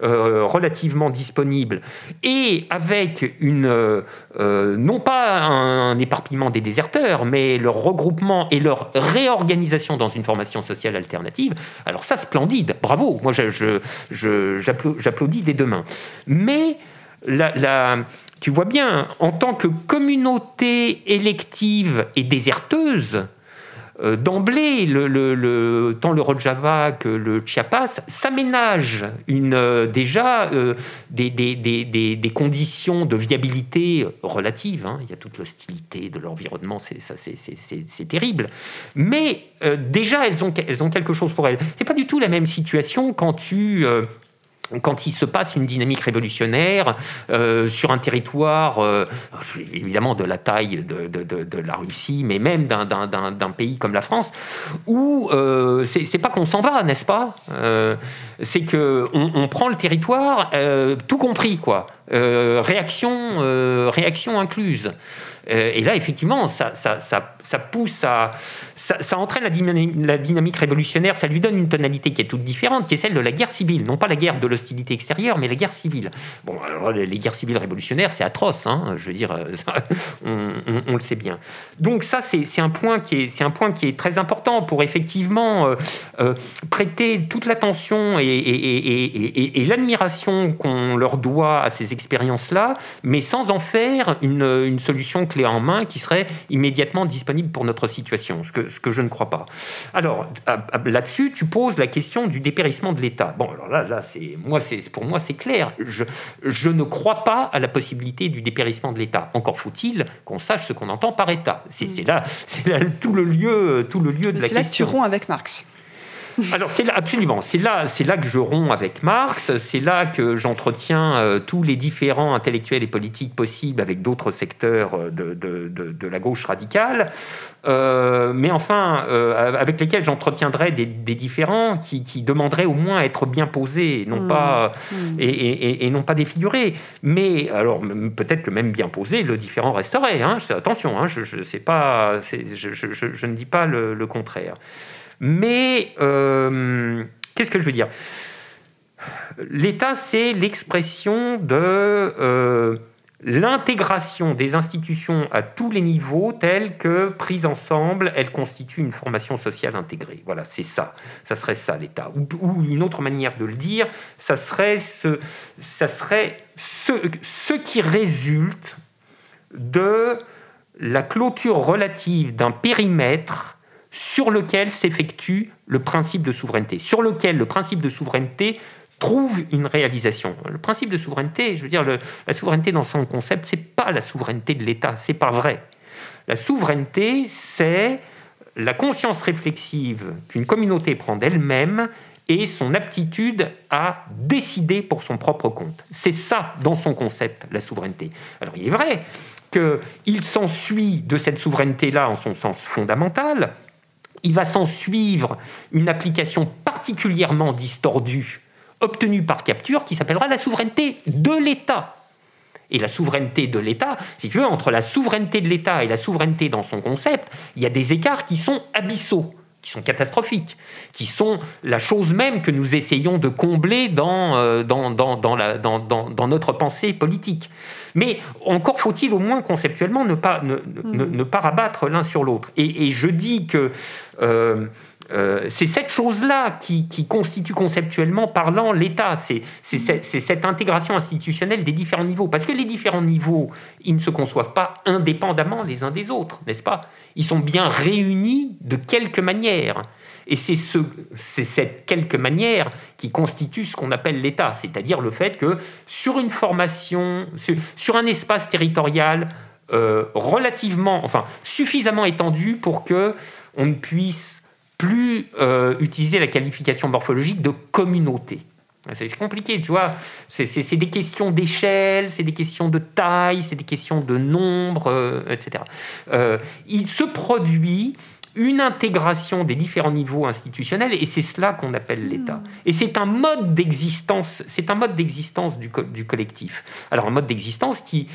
euh, relativement disponible et avec une, euh, euh, non pas un, éparpillement des déserteurs, mais leur regroupement et leur réorganisation dans une formation sociale alternative, alors ça, splendide, bravo, moi j'applaudis des deux mains. Mais tu vois bien, en tant que communauté élective et déserteuse, d'emblée, le, tant le Rojava que le Chiapas s'aménagent euh, déjà euh, des, conditions de viabilité relatives. Hein. Il y a toute l'hostilité de l'environnement, c'est terrible. Mais déjà, elles ont, elles ont quelque chose pour elles. C'est pas du tout la même situation quand tu quand il se passe une dynamique révolutionnaire euh, sur un territoire, euh, évidemment de la taille de, la Russie, mais même d'un pays comme la France, où euh, c'est pas qu'on s'en va, n'est-ce pas? C'est que on, prend le territoire, tout compris, quoi. réaction, réaction incluse. Euh, et là, effectivement, ça, pousse. Ça, entraîne la dynamique, révolutionnaire, ça lui donne une tonalité qui est toute différente, qui est celle de la guerre civile. Non pas la guerre de l'hostilité extérieure, mais la guerre civile. Bon, alors les, guerres civiles révolutionnaires, c'est atroce, hein, je veux dire, on, on, le sait bien. Donc, ça, c'est un, point qui est, très important pour effectivement euh, euh, prêter toute l'attention et l'admiration qu'on leur doit à ces expériences-là, mais sans en faire une, une solution clé en main qui serait immédiatement disponible pour notre situation, ce que, ce que je ne crois pas. Alors, là-dessus, tu poses la question du dépérissement de l'État. Bon, alors là, là c'est, moi, c'est, pour moi, c'est clair. Je, je ne crois pas à la possibilité du dépérissement de l'État. Encore faut-il qu'on sache ce qu'on entend par État. C'est, c'est là, c'est là tout le lieu, tout le lieu de la question. C'est là que tu romps avec Marx. Alors c'est absolument, c'est là, c'est là que je romps avec Marx, c'est là que j'entretiens euh, tous les différents intellectuels et politiques possibles avec d'autres secteurs euh, de, de, de, la gauche radicale, euh, mais enfin avec lesquels j'entretiendrai des, des, différents qui, qui, demanderaient au moins à être bien posés, non mmh. pas mmh. Et, et, et, non pas défigurés. Mais alors peut-être que même bien posé, le différent resterait. Hein, attention, hein, je, je, sais pas, je, je, je, ne dis pas le, le contraire. Mais euh, qu'est-ce que je veux dire? L'État, c'est l'expression de euh, l'intégration des institutions à tous les niveaux, telles que, prises ensemble, elles constituent une formation sociale intégrée. Voilà, c'est ça. Ça serait ça, l'État. Ou, une autre manière de le dire, ça serait ce, ça serait ce, ce qui résulte de la clôture relative d'un périmètre sur lequel s'effectue le principe de souveraineté, sur lequel le principe de souveraineté trouve une réalisation. Le principe de souveraineté, je veux dire, la souveraineté dans son concept, c'est pas la souveraineté de l'État, c'est pas vrai. La souveraineté, c'est la conscience réflexive qu'une communauté prend d'elle-même et son aptitude à décider pour son propre compte. C'est ça, dans son concept, la souveraineté. Alors il est vrai qu'il s'ensuit de cette souveraineté-là, en son sens fondamental, il va s'en suivre une application particulièrement distordue obtenue par capture qui s'appellera la souveraineté de l'État. Et la souveraineté de l'État, si tu veux, entre la souveraineté de l'État et la souveraineté dans son concept, il y a des écarts qui sont abyssaux qui sont catastrophiques, qui sont la chose même que nous essayons de combler dans, euh, notre pensée politique. Mais encore faut-il au moins conceptuellement ne pas, ne, ne, mm. pas rabattre l'un sur l'autre. Et, je dis que euh, euh, c'est cette chose-là qui, constitue conceptuellement parlant l'État. C'est cette intégration institutionnelle des différents niveaux. Parce que les différents niveaux, ils ne se conçoivent pas indépendamment les uns des autres, n'est-ce pas? Ils sont bien réunis de quelque manière. Et c'est ce, cette quelque manière qui constitue ce qu'on appelle l'État, c'est-à-dire le fait que sur une formation, sur, un espace territorial euh, relativement, enfin suffisamment étendu pour que on puisse plus euh, utiliser la qualification morphologique de communauté. C'est compliqué, tu vois. C'est des questions d'échelle, c'est des questions de taille, c'est des questions de nombre, euh, etc. Euh, il se produit une intégration des différents niveaux institutionnels et c'est cela qu'on appelle l'État. Hmm. Et c'est un mode d'existence, c'est un mode d'existence du, du, collectif. Alors un mode d'existence qui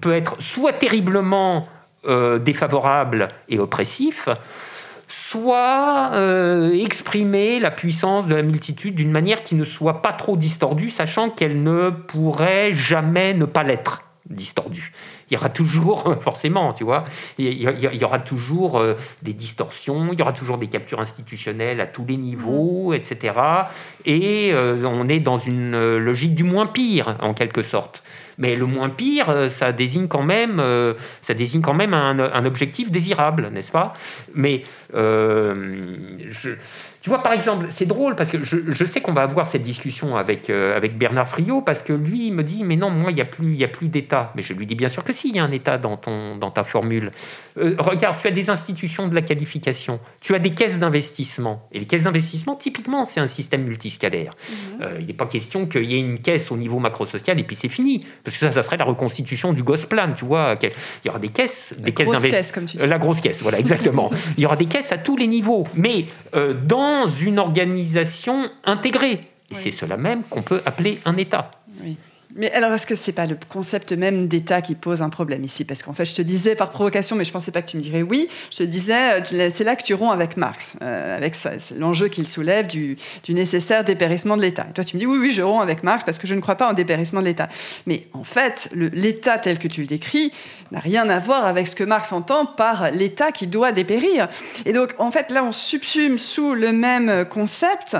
peut être soit terriblement défavorable et oppressif, soit euh, exprimer la puissance de la multitude d'une manière qui ne soit pas trop distordue, sachant qu'elle ne pourrait jamais ne pas l'être distordue. Il y aura toujours, forcément, tu vois, il y, aura toujours euh, des distorsions, il y aura toujours des captures institutionnelles à tous les niveaux, etc. Et euh, on est dans une logique du moins pire, en quelque sorte. Mais le moins pire, euh, ça désigne quand même, euh, ça désigne quand même un, objectif désirable, n'est-ce pas? Mais euh, tu vois, par exemple, c'est drôle parce que je, sais qu'on va avoir cette discussion avec, Bernard Friot parce que lui, il me dit Mais non, moi, il n'y a plus, plus d'État. Mais je lui dis bien sûr que si, il y a un État dans ta formule. Euh, regarde, tu as des institutions de la qualification, tu as des caisses d'investissement. Et les caisses d'investissement, typiquement, c'est un système multiscalaire. Mhm. Euh, il n'est pas question qu'il y ait une caisse au niveau macro-social et puis c'est fini. Parce que ça, ça serait la reconstitution du Gosplan, tu vois. Il y aura des caisses. Des la grosse caisse, comme tu dis. La grosse caisse, voilà, exactement. il y aura des caisses à tous les niveaux. Mais dans une organisation intégrée. Et c'est cela même qu'on peut appeler un État. Mais alors, est-ce que c'est pas le concept même d'État qui pose un problème ici? Parce qu'en fait, je te disais par provocation, mais je pensais pas que tu me dirais oui. Je te disais, euh, c'est là que tu romps avec Marx, euh, avec l'enjeu qu'il soulève du, du, nécessaire dépérissement de l'État. Et toi, tu me dis oui, oui, je romps avec Marx parce que je ne crois pas en dépérissement de l'État. Mais en fait, l'État tel que tu le décris n'a rien à voir avec ce que Marx entend par l'État qui doit dépérir. Et donc, en fait, là, on subsume sous le même concept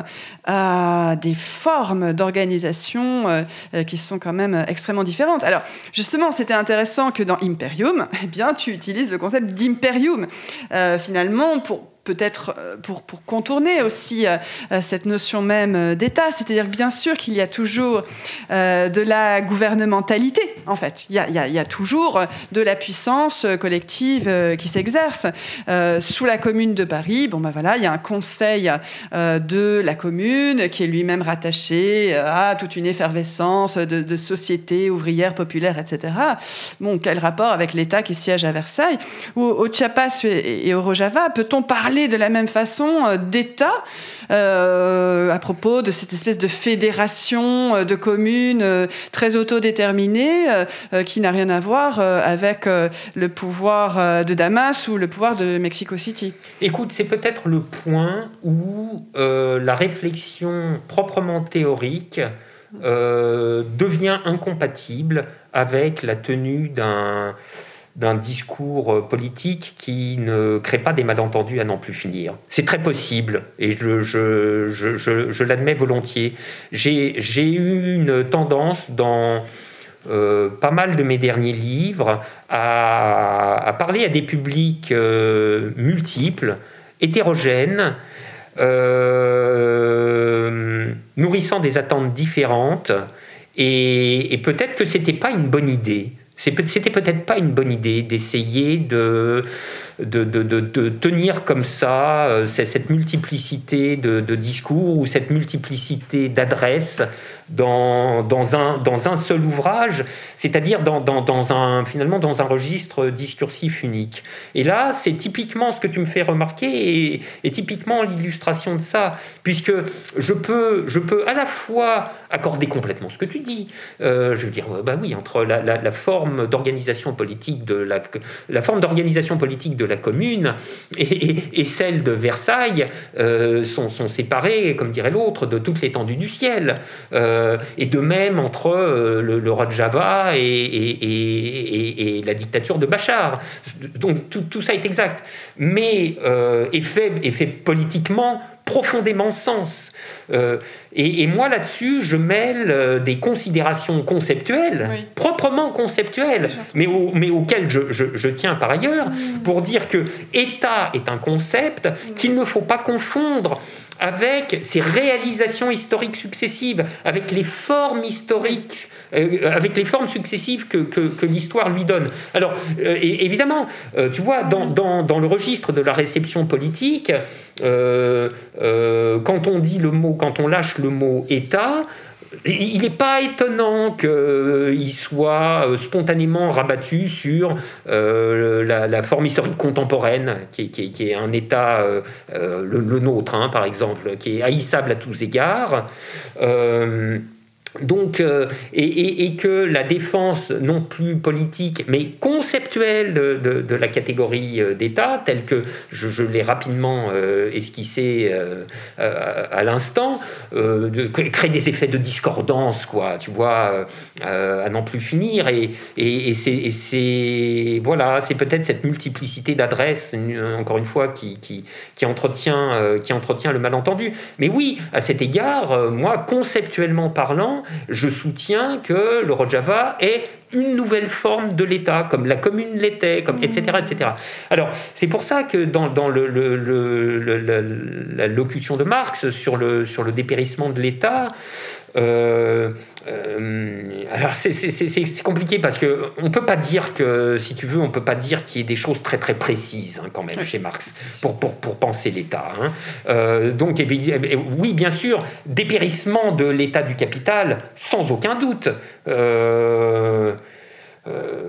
euh, des formes d'organisation euh, qui sont quand même extrêmement différentes. Alors, justement, c'était intéressant que dans Imperium, eh bien, tu utilises le concept d'imperium, euh, finalement, pour peut-être euh, pour, pour, contourner aussi euh, euh, cette notion même d'État. C'est-à-dire bien sûr qu'il y a toujours de la gouvernementalité, en fait. Il y, a, il, y a, toujours de la puissance collective qui s'exerce. sous la commune de Paris, bon ben voilà, il y a un conseil de la commune qui est lui-même rattaché à toute une effervescence de, de sociétés ouvrières, populaires, etc. Bon, quel rapport avec l'État qui siège à Versailles? Ou au Chiapas et au Rojava, peut-on parler de la même façon euh, d'État euh, à propos de cette espèce de fédération euh, de communes très autodéterminée qui n'a rien à voir avec le pouvoir de Damas ou le pouvoir de Mexico City. Écoute, c'est peut-être le point où la réflexion proprement théorique devient incompatible avec la tenue d'un d'un discours euh, politique qui ne crée pas des malentendus à n'en plus finir. C'est très possible, et je, l'admets volontiers. J'ai eu une tendance dans euh, pas mal de mes derniers livres à, à parler à des publics euh, multiples, hétérogènes, nourrissant des attentes différentes, et, et peut-être que c'était pas une bonne idée. C'était peut-être pas une bonne idée d'essayer de, tenir comme ça euh, cette multiplicité de, discours ou cette multiplicité d'adresses dans, un, seul ouvrage, c'est-à-dire dans, un, finalement dans un registre discursif unique. Et là, c'est typiquement ce que tu me fais remarquer et, typiquement l'illustration de ça, puisque je peux, à la fois accorder complètement ce que tu dis, euh, je veux dire, bah oui, entre la, forme d'organisation politique de la, forme d'organisation politique de la commune et, celle de Versailles euh, sont, sont séparées, comme dirait l'autre, de toute l'étendue du ciel. Euh, et de même entre le, roi de Java et, et, la dictature de Bachar. Donc tout, ça est exact. Mais est, fait, est fait politiquement profondément sens. Euh, et, moi là-dessus, je mêle euh, des considérations conceptuelles, proprement conceptuelles, mais, mais auxquelles je, tiens par ailleurs, mm. pour dire que État est un concept qu'il ne faut pas confondre avec ses réalisations historiques successives, avec les formes historiques avec les formes successives que, l'histoire lui donne. Alors, euh, évidemment, euh, tu vois, dans, le registre de la réception politique, quand on dit le mot, quand on lâche le mot État, il n'est pas étonnant qu'il soit spontanément rabattu sur la, forme historique contemporaine, qui, qui, est un État, le, nôtre, hein, par exemple, qui est haïssable à tous égards. Donc, euh, et, que la défense non plus politique, mais conceptuelle de, la catégorie euh, d'État, telle que je, l'ai rapidement euh, esquissé à l'instant, crée des effets de discordance, quoi, tu vois, à n'en plus finir. Et, et c'est voilà, c'est peut-être cette multiplicité d'adresses, encore une fois, qui, qui entretient, qui entretient le malentendu. Mais oui, à cet égard, moi, conceptuellement parlant, je soutiens que le Rojava est une nouvelle forme de l'État, comme la commune l'était, comme, etc., etc. Alors, c'est pour ça que dans, dans la locution de Marx sur le, sur le dépérissement de l'État, euh, euh, alors c'est compliqué parce que on peut pas dire que, si tu veux, on peut pas dire qu'il y ait des choses très très précises hein, quand même chez Marx pour, pour, pour penser l'État. Hein. Euh, donc oui, bien sûr, dépérissement de l'État du capital, sans aucun doute. Euh,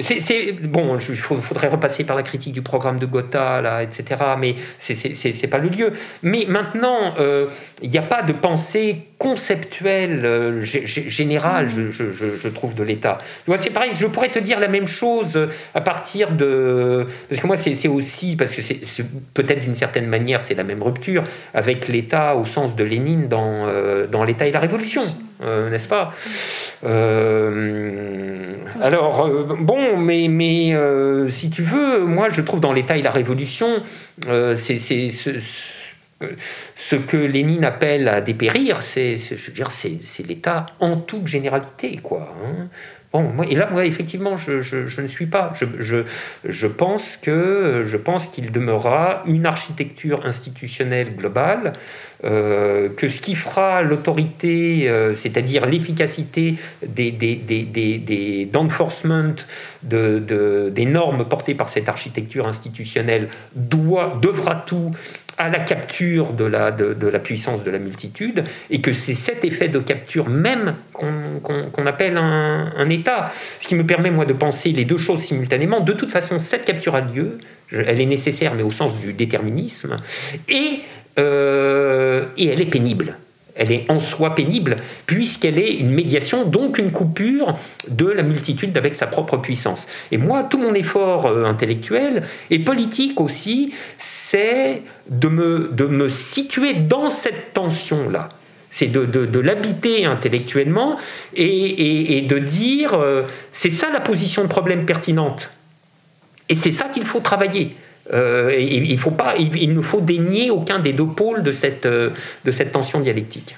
c'est bon, il faudrait repasser par la critique du programme de Gotha, là, etc. Mais c'est pas le lieu. Mais maintenant, euh, il n'y a pas de pensée conceptuelle euh, générale, je, trouve, de l'État. C'est pareil. Je pourrais te dire la même chose à partir de parce que moi, c'est aussi parce que c'est peut-être d'une certaine manière, c'est la même rupture avec l'État au sens de Lénine dans l'État et la Révolution. Euh, n'est-ce pas? Euh, Alors, euh, bon, mais, mais si tu veux, moi je trouve dans l'État et la Révolution, c'est ce, que Lénine appelle à dépérir, c'est, je veux dire, c'est, l'État en toute généralité, quoi. Hein. Bon, moi, et là, moi, effectivement, je, je, ne suis pas. Je, je, je pense que je pense qu'il demeurera une architecture institutionnelle globale, euh, que ce qui fera l'autorité, euh, c'est-à-dire l'efficacité des, des, des, des, d'enforcement de, de, des normes portées par cette architecture institutionnelle, doit, devra tout à la capture de la, de, la puissance de la multitude, et que c'est cet effet de capture même qu'on appelle un, État. Ce qui me permet, moi, de penser les deux choses simultanément. De toute façon, cette capture a lieu, elle est nécessaire, mais au sens du déterminisme, et, euh, et elle est pénible. Elle est en soi pénible, puisqu'elle est une médiation, donc une coupure de la multitude avec sa propre puissance. Et moi, tout mon effort euh, intellectuel et politique aussi, c'est de me, de me situer dans cette tension-là. C'est de, de, l'habiter intellectuellement et, et, de dire, euh, c'est ça la position de problème pertinente. Et c'est ça qu'il faut travailler. Euh, il, ne faut dénier aucun des deux pôles de cette, euh, tension dialectique.